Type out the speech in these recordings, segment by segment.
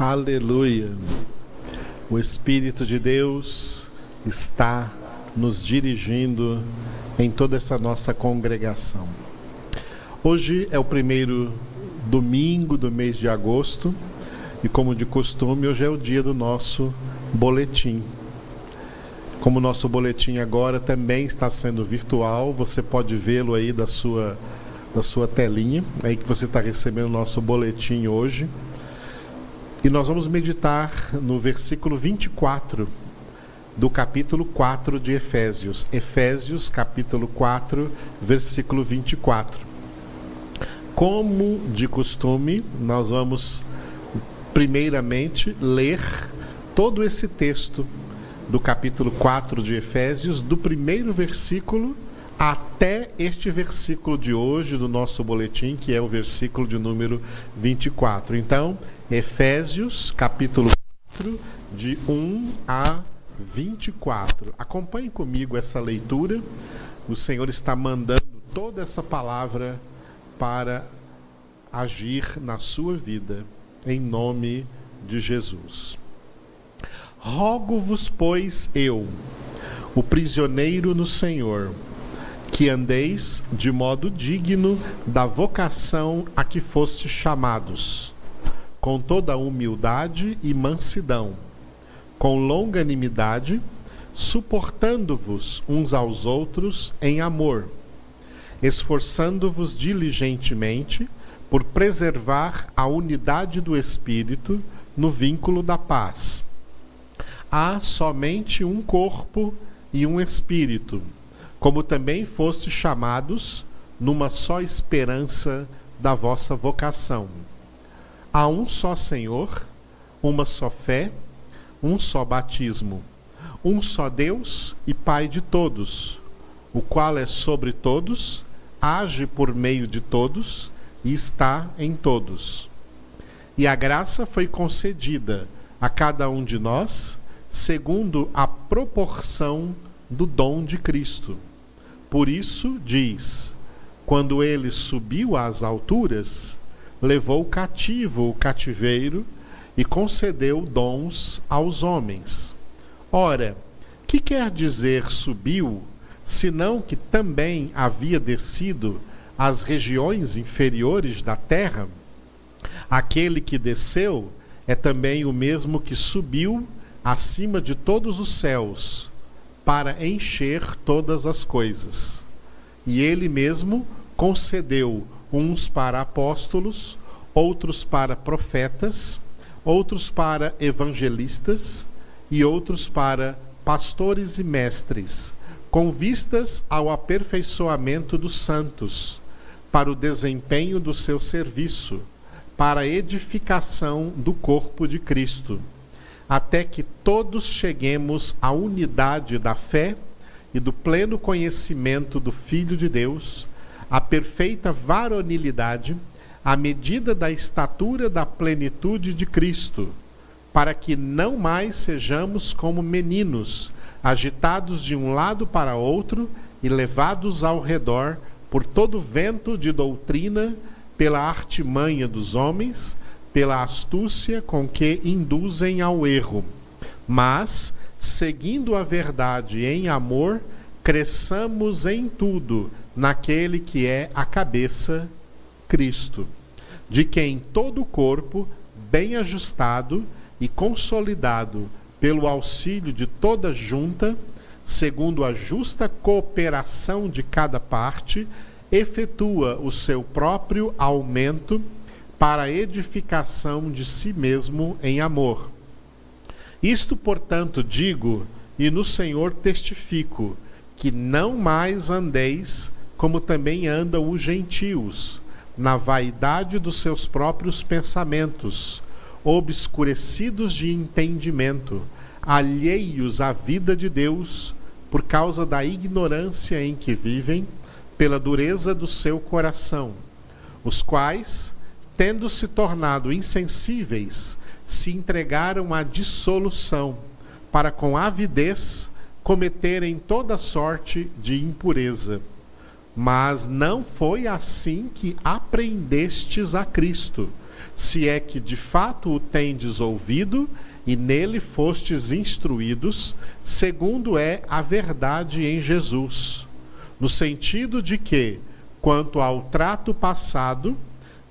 Aleluia. O Espírito de Deus está nos dirigindo em toda essa nossa congregação. Hoje é o primeiro domingo do mês de agosto e, como de costume, hoje é o dia do nosso boletim. Como o nosso boletim agora também está sendo virtual, você pode vê-lo aí da sua, da sua telinha, aí que você está recebendo o nosso boletim hoje. E nós vamos meditar no versículo 24 do capítulo 4 de Efésios. Efésios, capítulo 4, versículo 24. Como de costume, nós vamos primeiramente ler todo esse texto do capítulo 4 de Efésios, do primeiro versículo até este versículo de hoje do nosso boletim, que é o versículo de número 24. Então, Efésios, capítulo 4, de 1 a 24. Acompanhe comigo essa leitura. O Senhor está mandando toda essa palavra para agir na sua vida, em nome de Jesus. Rogo-vos, pois, eu, o prisioneiro no Senhor, que andeis de modo digno da vocação a que foste chamados, com toda humildade e mansidão, com longanimidade, suportando-vos uns aos outros em amor, esforçando-vos diligentemente por preservar a unidade do espírito no vínculo da paz. Há somente um corpo e um espírito, como também fostes chamados numa só esperança da vossa vocação. Há um só Senhor, uma só fé, um só batismo, um só Deus e Pai de todos, o qual é sobre todos, age por meio de todos e está em todos. E a graça foi concedida a cada um de nós segundo a proporção do dom de Cristo. Por isso diz: quando ele subiu às alturas, levou cativo o cativeiro e concedeu dons aos homens. Ora, que quer dizer subiu, senão que também havia descido às regiões inferiores da terra? Aquele que desceu é também o mesmo que subiu acima de todos os céus, para encher todas as coisas. E ele mesmo concedeu uns para apóstolos, outros para profetas, outros para evangelistas e outros para pastores e mestres, com vistas ao aperfeiçoamento dos santos, para o desempenho do seu serviço, para a edificação do corpo de Cristo até que todos cheguemos à unidade da fé e do pleno conhecimento do Filho de Deus, à perfeita varonilidade, à medida da estatura da plenitude de Cristo, para que não mais sejamos como meninos, agitados de um lado para outro e levados ao redor por todo vento de doutrina, pela artimanha dos homens, pela astúcia com que induzem ao erro, mas, seguindo a verdade em amor, cresçamos em tudo naquele que é a cabeça, Cristo, de quem todo o corpo, bem ajustado e consolidado pelo auxílio de toda junta, segundo a justa cooperação de cada parte, efetua o seu próprio aumento para a edificação de si mesmo em amor. Isto, portanto, digo e no Senhor testifico, que não mais andeis como também andam os gentios, na vaidade dos seus próprios pensamentos, obscurecidos de entendimento, alheios à vida de Deus, por causa da ignorância em que vivem, pela dureza do seu coração, os quais, tendo se tornado insensíveis, se entregaram à dissolução, para com avidez cometerem toda sorte de impureza. Mas não foi assim que aprendestes a Cristo, se é que de fato o tendes ouvido e nele fostes instruídos, segundo é a verdade em Jesus, no sentido de que, quanto ao trato passado,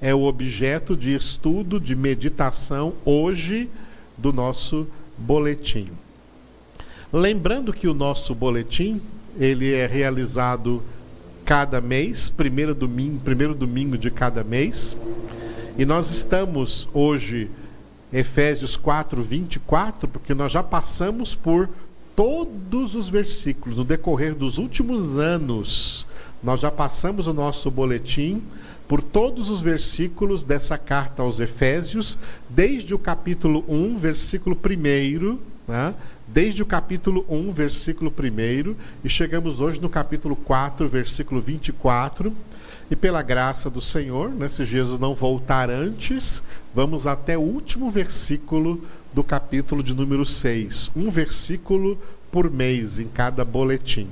é o objeto de estudo, de meditação hoje do nosso boletim. Lembrando que o nosso boletim, ele é realizado cada mês, primeiro domingo, primeiro domingo de cada mês. E nós estamos hoje Efésios 4, 24, porque nós já passamos por todos os versículos no decorrer dos últimos anos. Nós já passamos o nosso boletim por todos os versículos dessa carta aos Efésios, desde o capítulo 1, versículo 1, né? desde o capítulo 1, versículo 1, e chegamos hoje no capítulo 4, versículo 24. E pela graça do Senhor, né, se Jesus não voltar antes, vamos até o último versículo do capítulo de número 6. Um versículo por mês em cada boletim.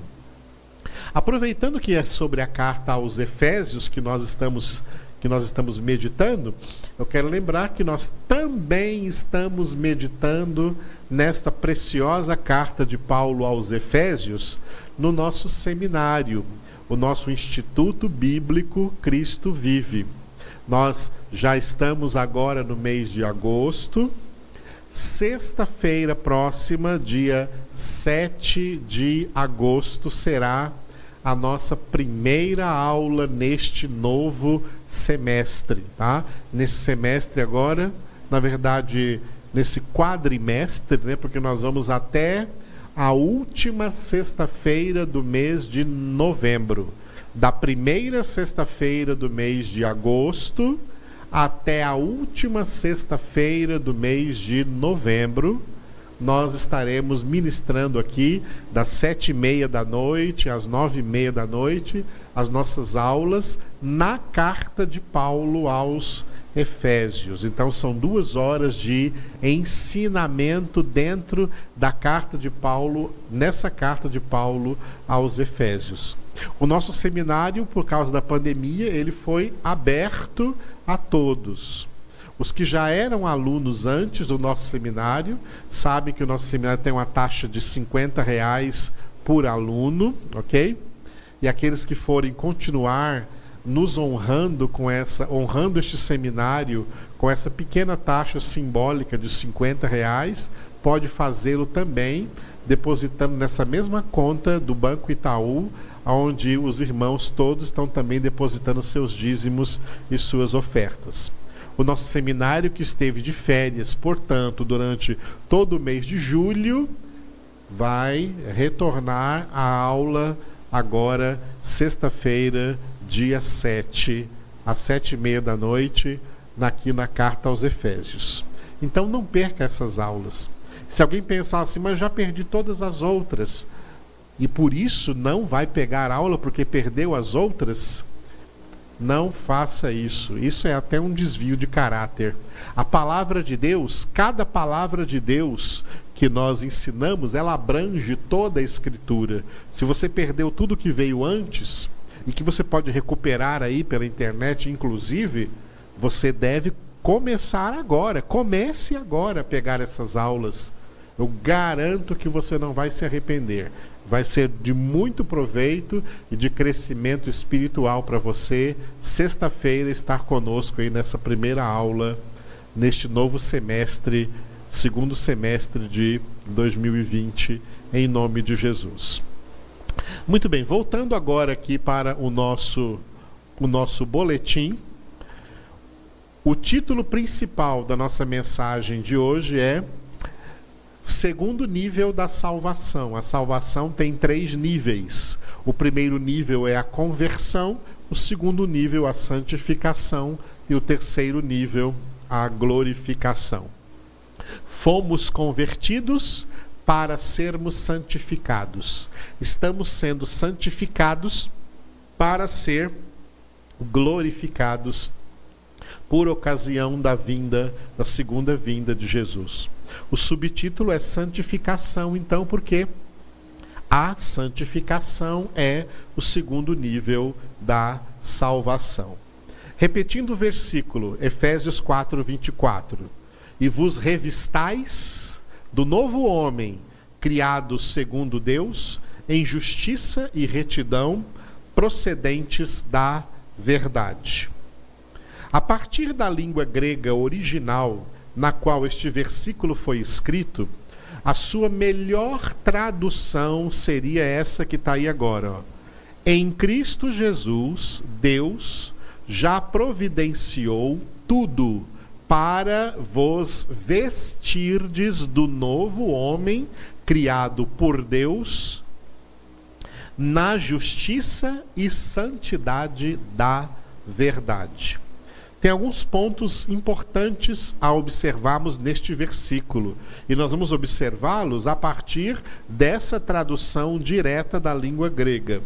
Aproveitando que é sobre a carta aos Efésios que nós estamos que nós estamos meditando, eu quero lembrar que nós também estamos meditando nesta preciosa carta de Paulo aos Efésios no nosso seminário, o nosso Instituto Bíblico Cristo Vive. Nós já estamos agora no mês de agosto. Sexta-feira próxima, dia 7 de agosto, será a nossa primeira aula neste novo semestre, tá? Nesse semestre agora, na verdade, nesse quadrimestre, né? Porque nós vamos até a última sexta-feira do mês de novembro. Da primeira sexta-feira do mês de agosto até a última sexta-feira do mês de novembro nós estaremos ministrando aqui das sete e meia da noite às nove e meia da noite as nossas aulas na carta de Paulo aos Efésios. Então são duas horas de ensinamento dentro da carta de Paulo, nessa carta de Paulo aos Efésios. O nosso seminário, por causa da pandemia, ele foi aberto a todos. Os que já eram alunos antes do nosso seminário sabem que o nosso seminário tem uma taxa de 50 reais por aluno, ok? E aqueles que forem continuar nos honrando com essa, honrando este seminário com essa pequena taxa simbólica de 50 reais, pode fazê-lo também depositando nessa mesma conta do Banco Itaú, onde os irmãos todos estão também depositando seus dízimos e suas ofertas o nosso seminário que esteve de férias, portanto, durante todo o mês de julho, vai retornar à aula agora, sexta-feira, dia 7, às sete e meia da noite, aqui na Carta aos Efésios. Então não perca essas aulas. Se alguém pensar assim, mas já perdi todas as outras, e por isso não vai pegar aula porque perdeu as outras, não faça isso. Isso é até um desvio de caráter. A palavra de Deus, cada palavra de Deus que nós ensinamos, ela abrange toda a escritura. Se você perdeu tudo que veio antes e que você pode recuperar aí pela internet, inclusive, você deve começar agora. Comece agora a pegar essas aulas. Eu garanto que você não vai se arrepender vai ser de muito proveito e de crescimento espiritual para você. Sexta-feira estar conosco aí nessa primeira aula neste novo semestre, segundo semestre de 2020, em nome de Jesus. Muito bem, voltando agora aqui para o nosso o nosso boletim. O título principal da nossa mensagem de hoje é Segundo nível da salvação. A salvação tem três níveis. O primeiro nível é a conversão, o segundo nível, a santificação, e o terceiro nível, a glorificação. Fomos convertidos para sermos santificados. Estamos sendo santificados para ser glorificados por ocasião da vinda, da segunda vinda de Jesus. O subtítulo é santificação, então, porque a santificação é o segundo nível da salvação. Repetindo o versículo, Efésios 4, 24. E vos revistais do novo homem, criado segundo Deus, em justiça e retidão, procedentes da verdade. A partir da língua grega original na qual este versículo foi escrito, a sua melhor tradução seria essa que está aí agora. Ó. Em Cristo Jesus, Deus já providenciou tudo para vos vestirdes do novo homem criado por Deus na justiça e santidade da verdade. Tem alguns pontos importantes a observarmos neste versículo, e nós vamos observá-los a partir dessa tradução direta da língua grega.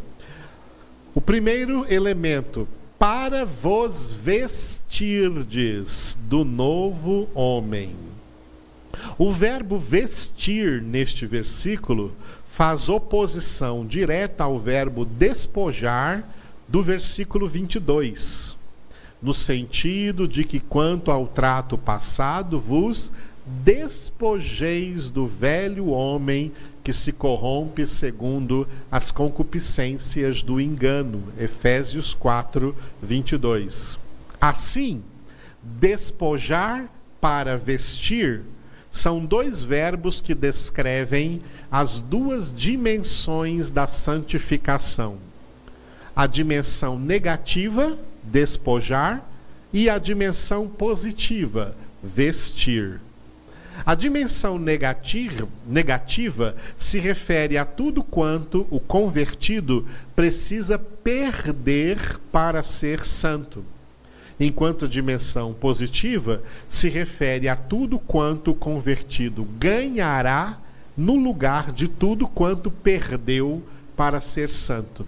O primeiro elemento, para vos vestirdes do novo homem. O verbo vestir neste versículo faz oposição direta ao verbo despojar do versículo 22 no sentido de que, quanto ao trato passado, vos despojeis do velho homem que se corrompe segundo as concupiscências do engano. Efésios 4, 22. Assim, despojar para vestir são dois verbos que descrevem as duas dimensões da santificação: a dimensão negativa despojar, e a dimensão positiva, vestir. A dimensão negativa, se refere a tudo quanto o convertido precisa perder para ser santo, enquanto a dimensão positiva se refere a tudo quanto o convertido ganhará no lugar de tudo quanto perdeu para ser santo.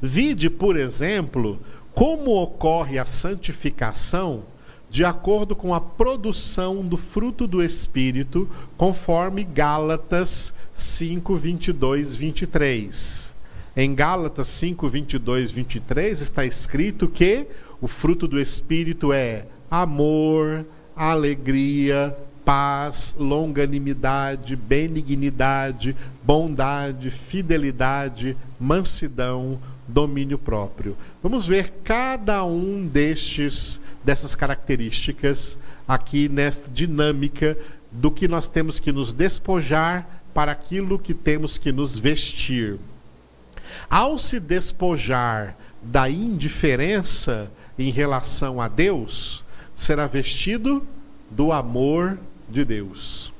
Vide, por exemplo, como ocorre a santificação de acordo com a produção do fruto do Espírito, conforme Gálatas 5, 22, 23. Em Gálatas 5, 22, 23 está escrito que o fruto do Espírito é amor, alegria, paz, longanimidade, benignidade, bondade, fidelidade, mansidão, domínio próprio. Vamos ver cada um destes dessas características aqui nesta dinâmica do que nós temos que nos despojar para aquilo que temos que nos vestir. Ao se despojar da indiferença em relação a Deus, será vestido do amor de Deus.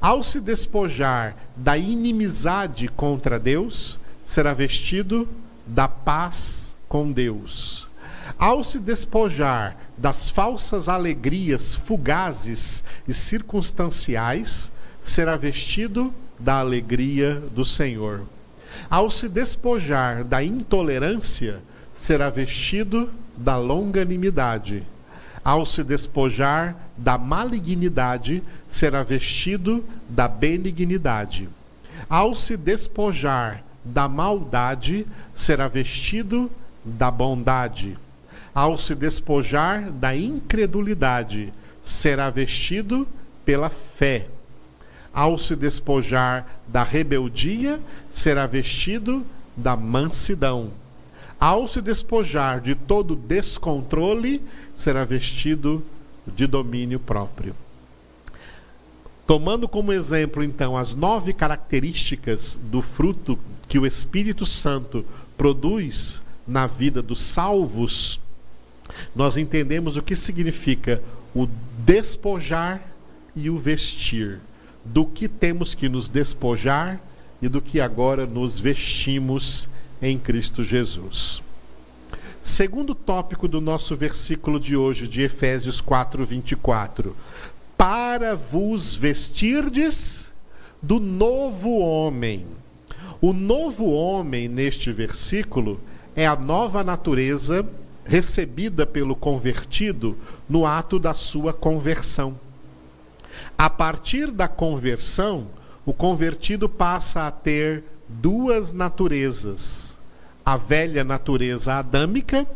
Ao se despojar da inimizade contra Deus, será vestido da paz com Deus. Ao se despojar das falsas alegrias fugazes e circunstanciais, será vestido da alegria do Senhor. Ao se despojar da intolerância, será vestido da longanimidade. Ao se despojar da malignidade, será vestido da benignidade. Ao se despojar da maldade, será vestido da bondade. Ao se despojar da incredulidade, será vestido pela fé. Ao se despojar da rebeldia, será vestido da mansidão. Ao se despojar de todo descontrole, será vestido de domínio próprio. Tomando como exemplo, então, as nove características do fruto que o Espírito Santo produz na vida dos salvos, nós entendemos o que significa o despojar e o vestir. Do que temos que nos despojar e do que agora nos vestimos em Cristo Jesus. Segundo tópico do nosso versículo de hoje, de Efésios 4, 24. Para vos vestirdes do novo homem. O novo homem, neste versículo, é a nova natureza recebida pelo convertido no ato da sua conversão. A partir da conversão, o convertido passa a ter duas naturezas: a velha natureza adâmica,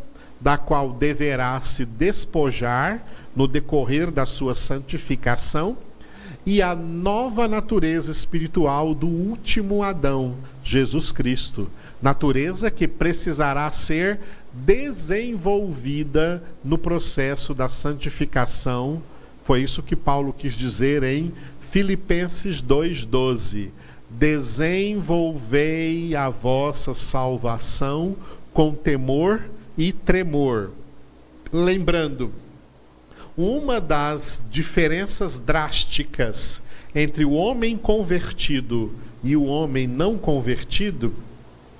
da qual deverá se despojar no decorrer da sua santificação, e a nova natureza espiritual do último Adão, Jesus Cristo. Natureza que precisará ser desenvolvida no processo da santificação. Foi isso que Paulo quis dizer em Filipenses 2,12. Desenvolvei a vossa salvação com temor e tremor. Lembrando, uma das diferenças drásticas entre o homem convertido e o homem não convertido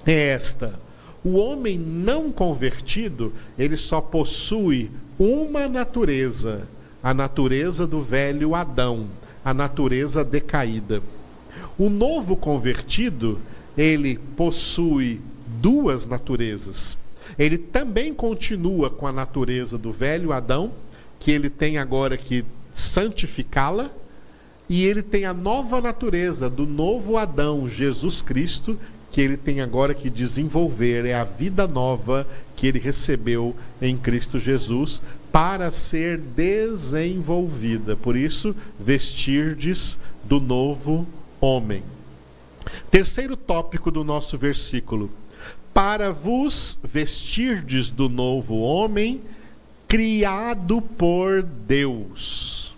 é esta: o homem não convertido, ele só possui uma natureza, a natureza do velho Adão, a natureza decaída. O novo convertido, ele possui duas naturezas. Ele também continua com a natureza do velho Adão, que ele tem agora que santificá-la, e ele tem a nova natureza do novo Adão, Jesus Cristo, que ele tem agora que desenvolver, é a vida nova que ele recebeu em Cristo Jesus para ser desenvolvida. Por isso, vestirdes do novo homem. Terceiro tópico do nosso versículo: Para vos vestirdes do novo homem, criado por Deus.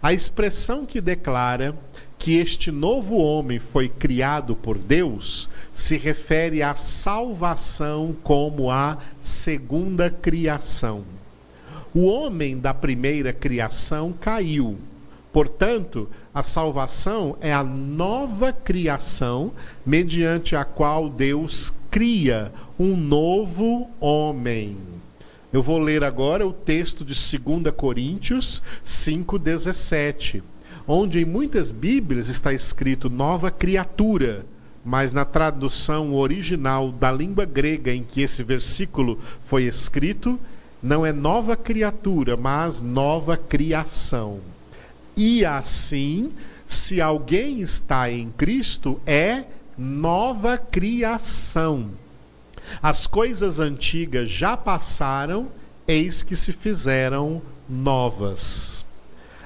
A expressão que declara que este novo homem foi criado por Deus se refere à salvação como a segunda criação. O homem da primeira criação caiu. Portanto, a salvação é a nova criação mediante a qual Deus cria um novo homem. Eu vou ler agora o texto de 2 Coríntios 5,17, onde em muitas Bíblias está escrito nova criatura, mas na tradução original da língua grega em que esse versículo foi escrito, não é nova criatura, mas nova criação. E assim, se alguém está em Cristo, é nova criação. As coisas antigas já passaram, eis que se fizeram novas.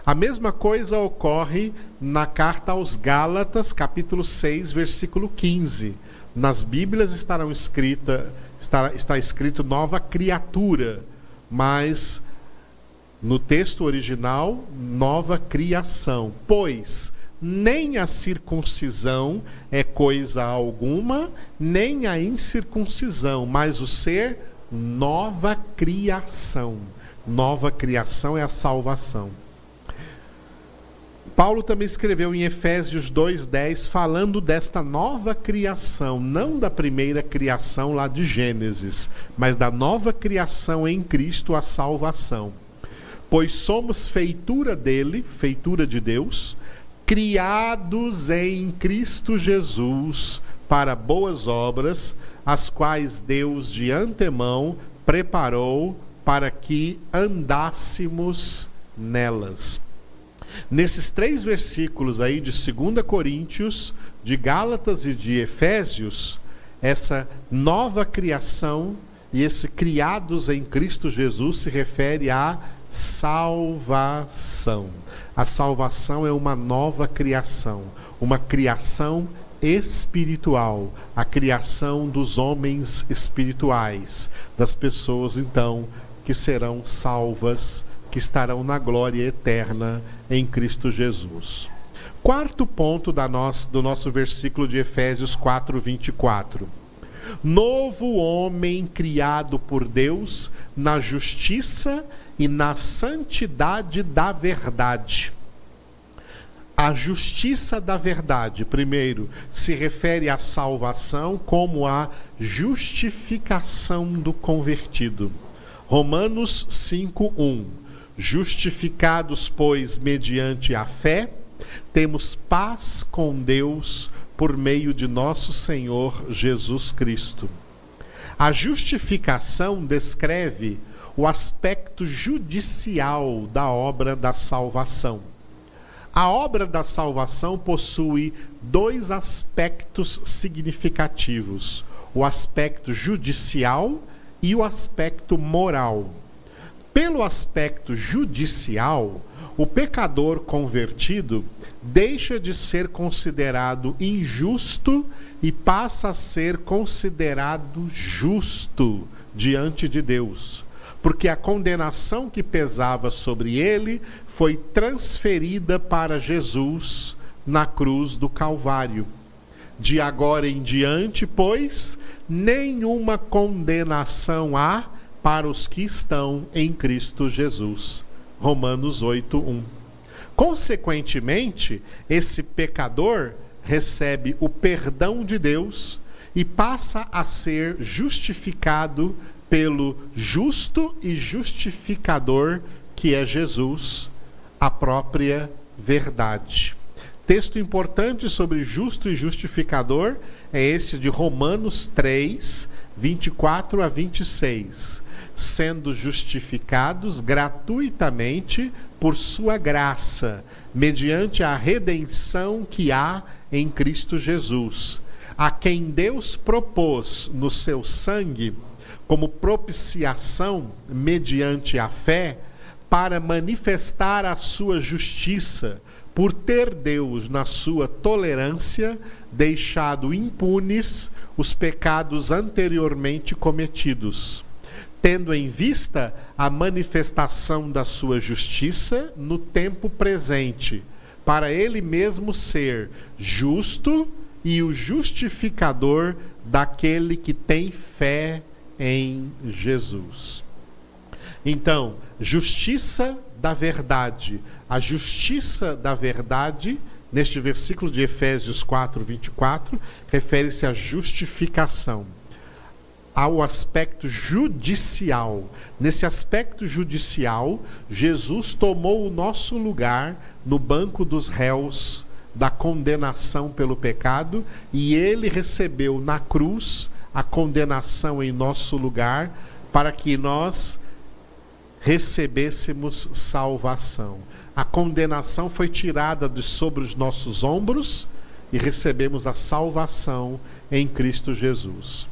A mesma coisa ocorre na carta aos Gálatas, capítulo 6, versículo 15. Nas Bíblias estarão escrita, está, está escrito nova criatura, mas no texto original, nova criação. Pois nem a circuncisão é coisa alguma, nem a incircuncisão, mas o ser nova criação. Nova criação é a salvação. Paulo também escreveu em Efésios 2:10 falando desta nova criação, não da primeira criação lá de Gênesis, mas da nova criação em Cristo, a salvação. Pois somos feitura dele, feitura de Deus, criados em Cristo Jesus para boas obras, as quais Deus de antemão preparou para que andássemos nelas. Nesses três versículos aí de 2 Coríntios, de Gálatas e de Efésios, essa nova criação e esse criados em Cristo Jesus se refere à salvação. A salvação é uma nova criação, uma criação espiritual, a criação dos homens espirituais, das pessoas então que serão salvas, que estarão na glória eterna em Cristo Jesus. Quarto ponto da nosso, do nosso versículo de Efésios 4, 24. Novo homem criado por Deus na justiça e na santidade da verdade. A justiça da verdade, primeiro, se refere à salvação como a justificação do convertido. Romanos 5:1. Justificados, pois, mediante a fé, temos paz com Deus por meio de nosso Senhor Jesus Cristo. A justificação descreve o aspecto judicial da obra da salvação. A obra da salvação possui dois aspectos significativos: o aspecto judicial e o aspecto moral. Pelo aspecto judicial, o pecador convertido deixa de ser considerado injusto e passa a ser considerado justo diante de Deus, porque a condenação que pesava sobre ele foi transferida para Jesus na cruz do Calvário. De agora em diante, pois, nenhuma condenação há para os que estão em Cristo Jesus. Romanos 8, 1. Consequentemente, esse pecador recebe o perdão de Deus e passa a ser justificado pelo justo e justificador que é Jesus a própria verdade. Texto importante sobre justo e justificador é esse de Romanos 3, 24 a 26. Sendo justificados gratuitamente por sua graça, mediante a redenção que há em Cristo Jesus, a quem Deus propôs no seu sangue como propiciação mediante a fé para manifestar a sua justiça, por ter Deus, na sua tolerância, deixado impunes os pecados anteriormente cometidos, tendo em vista a manifestação da sua justiça no tempo presente, para ele mesmo ser justo e o justificador daquele que tem fé em Jesus. Então, justiça da verdade. A justiça da verdade, neste versículo de Efésios 4, 24, refere-se à justificação, ao aspecto judicial. Nesse aspecto judicial, Jesus tomou o nosso lugar no banco dos réus da condenação pelo pecado e ele recebeu na cruz a condenação em nosso lugar para que nós recebêssemos salvação. A condenação foi tirada de sobre os nossos ombros e recebemos a salvação em Cristo Jesus.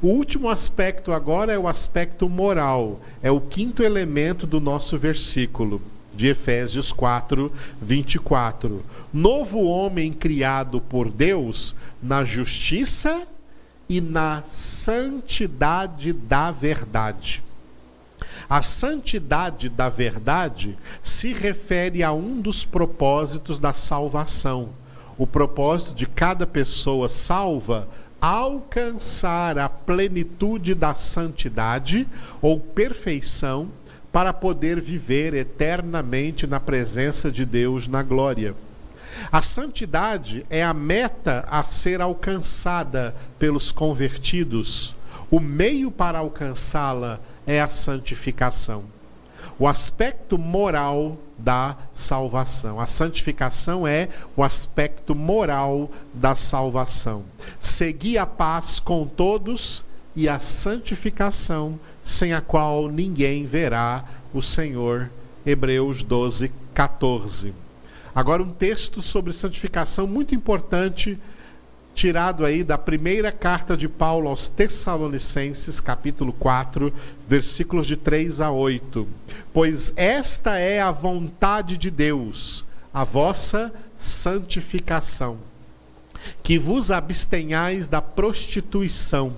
O último aspecto agora é o aspecto moral, é o quinto elemento do nosso versículo de Efésios 4, 24. Novo homem criado por Deus na justiça e na santidade da verdade. A santidade da verdade se refere a um dos propósitos da salvação. O propósito de cada pessoa salva alcançar a plenitude da santidade ou perfeição para poder viver eternamente na presença de Deus na glória. A santidade é a meta a ser alcançada pelos convertidos. O meio para alcançá-la é a santificação. O aspecto moral da salvação. A santificação é o aspecto moral da salvação. Seguir a paz com todos e a santificação, sem a qual ninguém verá o Senhor. Hebreus 12, 14. Agora, um texto sobre santificação muito importante tirado aí da primeira carta de Paulo aos Tessalonicenses, capítulo 4, versículos de 3 a 8. Pois esta é a vontade de Deus, a vossa santificação, que vos abstenhais da prostituição,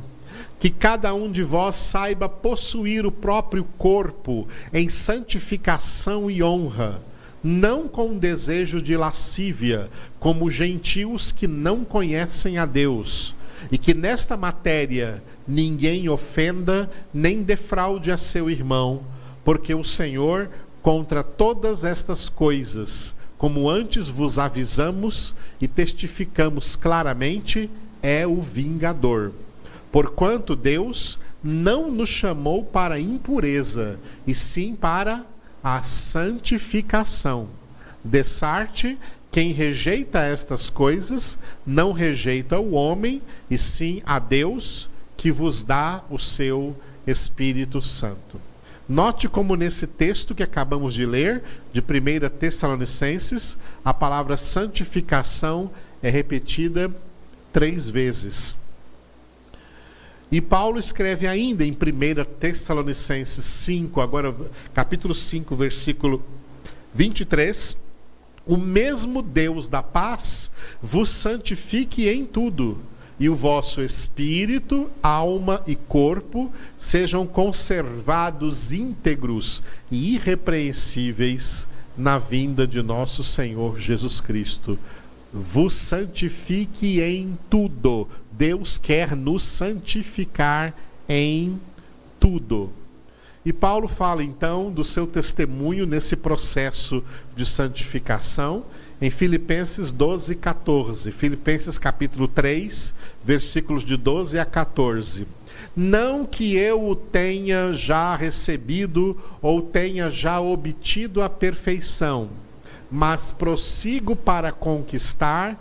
que cada um de vós saiba possuir o próprio corpo em santificação e honra não com desejo de lascívia, como gentios que não conhecem a Deus, e que nesta matéria ninguém ofenda nem defraude a seu irmão, porque o Senhor, contra todas estas coisas, como antes vos avisamos e testificamos claramente, é o vingador. Porquanto Deus não nos chamou para impureza, e sim para a santificação. Dessarte, quem rejeita estas coisas, não rejeita o homem, e sim a Deus, que vos dá o seu Espírito Santo. Note como nesse texto que acabamos de ler, de 1 Tessalonicenses, a palavra santificação é repetida três vezes. E Paulo escreve ainda em 1 Tessalonicenses 5, agora capítulo 5, versículo 23, o mesmo Deus da paz vos santifique em tudo, e o vosso espírito, alma e corpo sejam conservados íntegros e irrepreensíveis na vinda de nosso Senhor Jesus Cristo. Vos santifique em tudo, Deus quer nos santificar em tudo. E Paulo fala então do seu testemunho nesse processo de santificação em Filipenses 12, 14. Filipenses capítulo 3, versículos de 12 a 14. Não que eu o tenha já recebido ou tenha já obtido a perfeição, mas prossigo para conquistar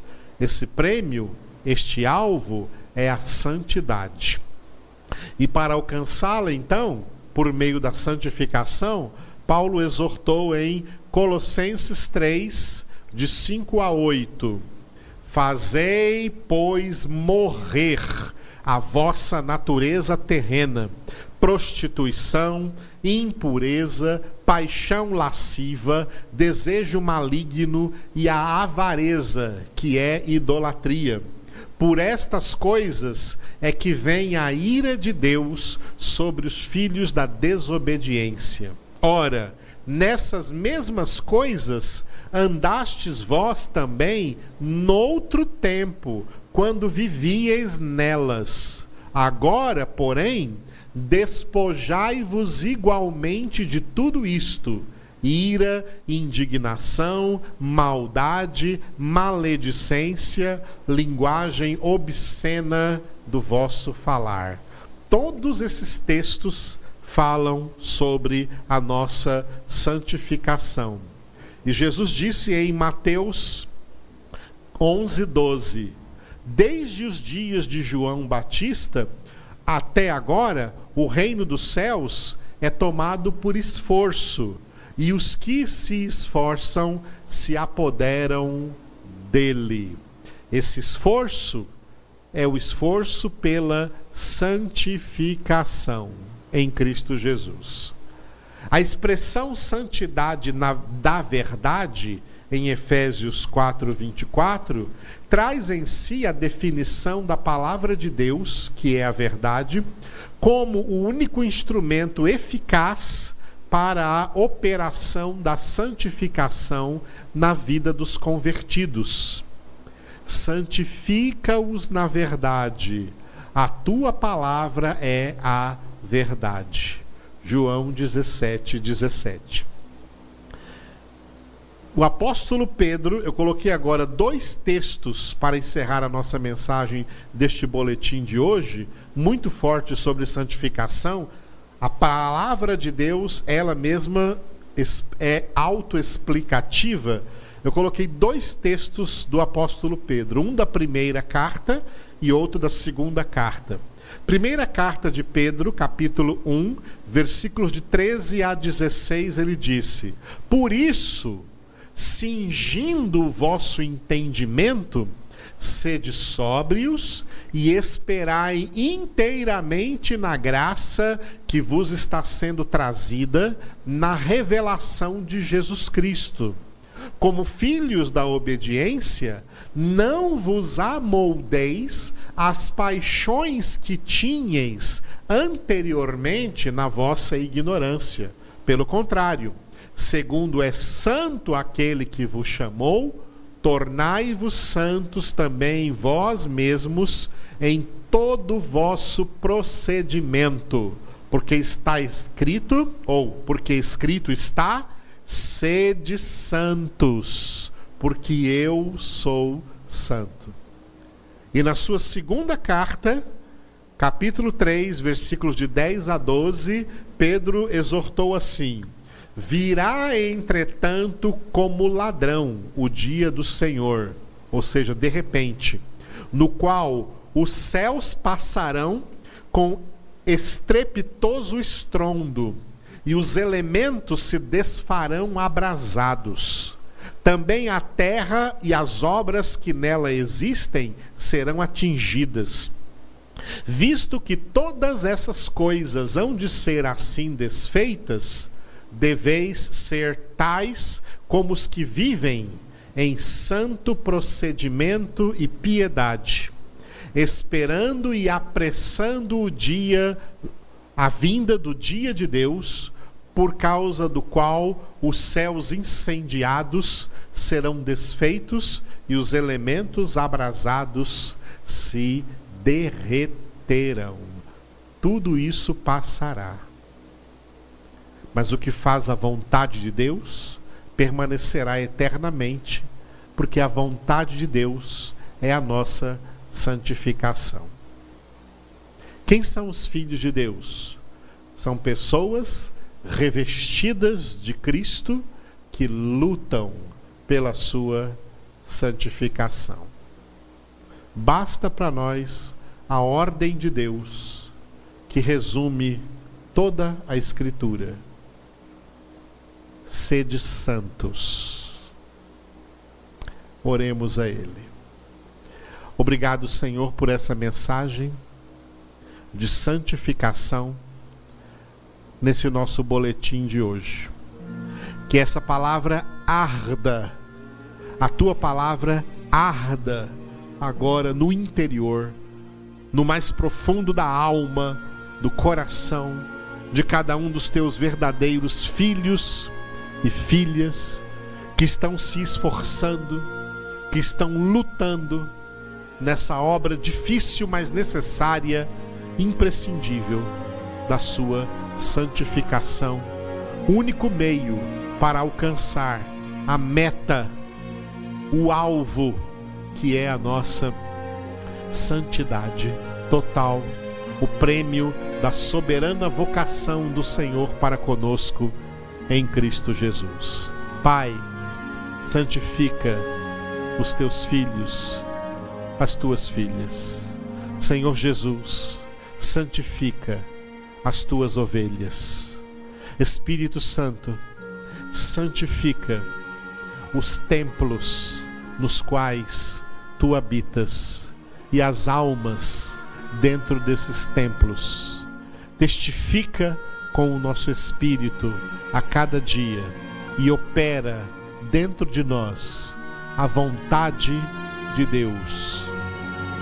Esse prêmio, este alvo, é a santidade. E para alcançá-la, então, por meio da santificação, Paulo exortou em Colossenses 3, de 5 a 8: Fazei, pois, morrer a vossa natureza terrena, prostituição, impureza, paixão lasciva, desejo maligno e a avareza, que é idolatria. Por estas coisas é que vem a ira de Deus sobre os filhos da desobediência. Ora, nessas mesmas coisas andastes vós também noutro tempo, quando vivieis nelas. Agora, porém, despojai-vos igualmente de tudo isto: ira, indignação, maldade, maledicência, linguagem obscena do vosso falar. Todos esses textos falam sobre a nossa santificação. E Jesus disse em Mateus 11, 12: Desde os dias de João Batista até agora, o reino dos céus é tomado por esforço, e os que se esforçam se apoderam dele. Esse esforço é o esforço pela santificação em Cristo Jesus. A expressão santidade na, da verdade, em Efésios 4, 24, traz em si a definição da palavra de Deus, que é a verdade, como o único instrumento eficaz para a operação da santificação na vida dos convertidos. Santifica-os na verdade, a tua palavra é a verdade. João 17, 17 o apóstolo Pedro, eu coloquei agora dois textos para encerrar a nossa mensagem deste boletim de hoje, muito forte sobre santificação. A palavra de Deus, ela mesma é autoexplicativa. Eu coloquei dois textos do apóstolo Pedro, um da primeira carta e outro da segunda carta. Primeira carta de Pedro, capítulo 1, versículos de 13 a 16, ele disse: Por isso, cingindo o vosso entendimento, sede sóbrios e esperai inteiramente na graça que vos está sendo trazida na revelação de Jesus Cristo. Como filhos da obediência, não vos amoldeis às paixões que tinhais anteriormente na vossa ignorância. Pelo contrário, segundo é santo aquele que vos chamou, tornai-vos santos também vós mesmos em todo vosso procedimento, porque está escrito, ou porque escrito está, sede santos, porque eu sou santo. E na sua segunda carta, capítulo 3, versículos de 10 a 12, Pedro exortou assim: Virá, entretanto, como ladrão o dia do Senhor, ou seja, de repente, no qual os céus passarão com estrepitoso estrondo, e os elementos se desfarão abrasados. Também a terra e as obras que nela existem serão atingidas. Visto que todas essas coisas hão de ser assim desfeitas, deveis ser tais como os que vivem em santo procedimento e piedade, esperando e apressando o dia, a vinda do dia de Deus, por causa do qual os céus incendiados serão desfeitos e os elementos abrasados se derreterão. Tudo isso passará. Mas o que faz a vontade de Deus permanecerá eternamente, porque a vontade de Deus é a nossa santificação. Quem são os filhos de Deus? São pessoas revestidas de Cristo que lutam pela sua santificação. Basta para nós a ordem de Deus que resume toda a Escritura sede santos. Oremos a Ele. Obrigado, Senhor, por essa mensagem de santificação nesse nosso boletim de hoje. Que essa palavra arda, a tua palavra arda agora no interior, no mais profundo da alma, do coração de cada um dos teus verdadeiros filhos e filhas que estão se esforçando, que estão lutando nessa obra difícil, mas necessária, imprescindível da sua santificação, único meio para alcançar a meta, o alvo que é a nossa santidade total, o prêmio da soberana vocação do Senhor para conosco em Cristo Jesus. Pai, santifica os teus filhos, as tuas filhas. Senhor Jesus, santifica as tuas ovelhas. Espírito Santo, santifica os templos nos quais tu habitas e as almas dentro desses templos. Testifica com o nosso espírito a cada dia e opera dentro de nós a vontade de Deus,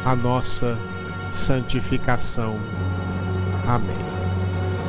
a nossa santificação. Amém.